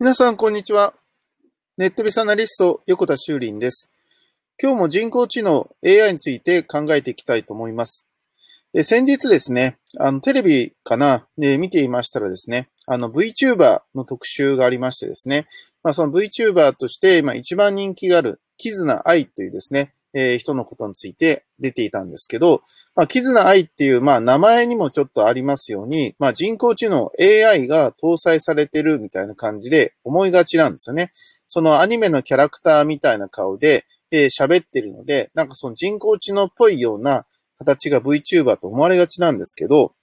皆さん、こんにちは。ネットビスアナリスト、横田修林です。今日も人工知能 AI について考えていきたいと思います。え先日ですね、あの、テレビかな、ね、見ていましたらですね、あの、VTuber の特集がありましてですね、まあ、その VTuber として、まあ、一番人気がある、キズナアイというですね、えー、人のことについて出ていたんですけど、まあ、キズナアイっていう、まあ、名前にもちょっとありますように、まあ、人工知能 AI が搭載されてるみたいな感じで思いがちなんですよね。そのアニメのキャラクターみたいな顔で、えー、喋ってるので、なんかその人工知能っぽいような形が VTuber と思われがちなんですけど、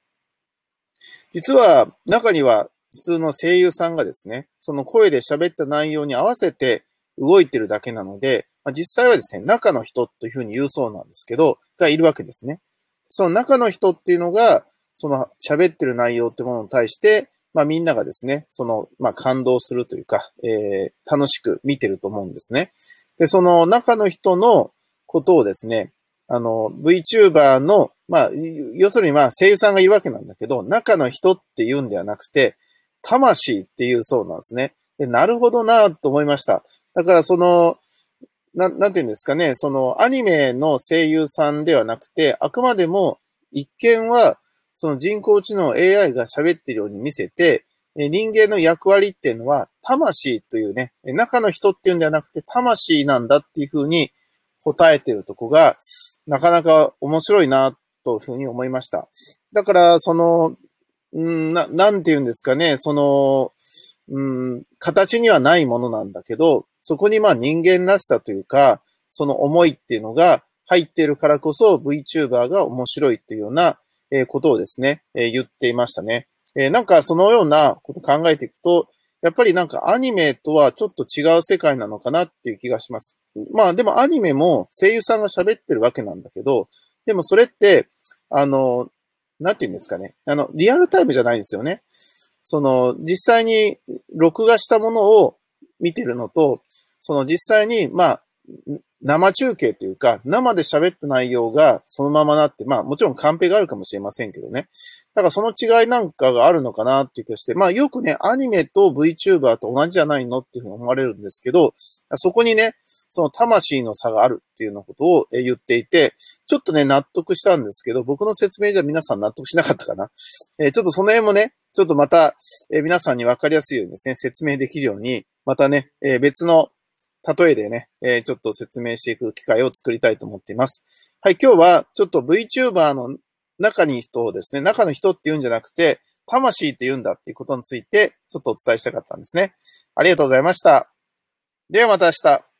実は中には普通の声優さんがですね、その声で喋った内容に合わせて動いてるだけなので、まあ、実際はですね、中の人というふうに言うそうなんですけど、がいるわけですね。その中の人っていうのが、その喋ってる内容ってものに対して、まあみんながですね、その、まあ感動するというか、えー、楽しく見てると思うんですね。で、その中の人のことをですね、あの、VTuber の、まあ、要するにまあ声優さんがいるわけなんだけど、中の人って言うんではなくて、魂っていうそうなんですね。でなるほどなと思いました。だからその、な、なんていうんですかね、そのアニメの声優さんではなくて、あくまでも一見は、その人工知能 AI が喋ってるように見せて、人間の役割っていうのは、魂というね、中の人っていうんではなくて、魂なんだっていうふうに答えてるとこが、なかなか面白いな、というふうに思いました。だから、その、んな、なんて言うんですかね、その、うん、形にはないものなんだけど、そこにまあ人間らしさというか、その思いっていうのが入ってるからこそ VTuber が面白いっていうようなことをですね、言っていましたね。なんかそのようなこと考えていくと、やっぱりなんかアニメとはちょっと違う世界なのかなっていう気がします。まあでもアニメも声優さんが喋ってるわけなんだけど、でもそれって、あの、なんて言うんですかね。あの、リアルタイムじゃないんですよね。その、実際に録画したものを見てるのと、その実際に、まあ、生中継というか、生で喋った内容がそのままなって、まあもちろんカンペがあるかもしれませんけどね。だからその違いなんかがあるのかなっていう気がして、まあよくね、アニメと VTuber と同じじゃないのっていうふうに思われるんですけど、そこにね、その魂の差があるっていうようなことを言っていて、ちょっとね、納得したんですけど、僕の説明じゃ皆さん納得しなかったかな。えー、ちょっとその辺もね、ちょっとまた、えー、皆さんにわかりやすいようにですね、説明できるように、またね、え、別の例えでね、え、ちょっと説明していく機会を作りたいと思っています。はい、今日はちょっと VTuber の中に人をですね、中の人って言うんじゃなくて、魂って言うんだっていうことについて、ちょっとお伝えしたかったんですね。ありがとうございました。ではまた明日。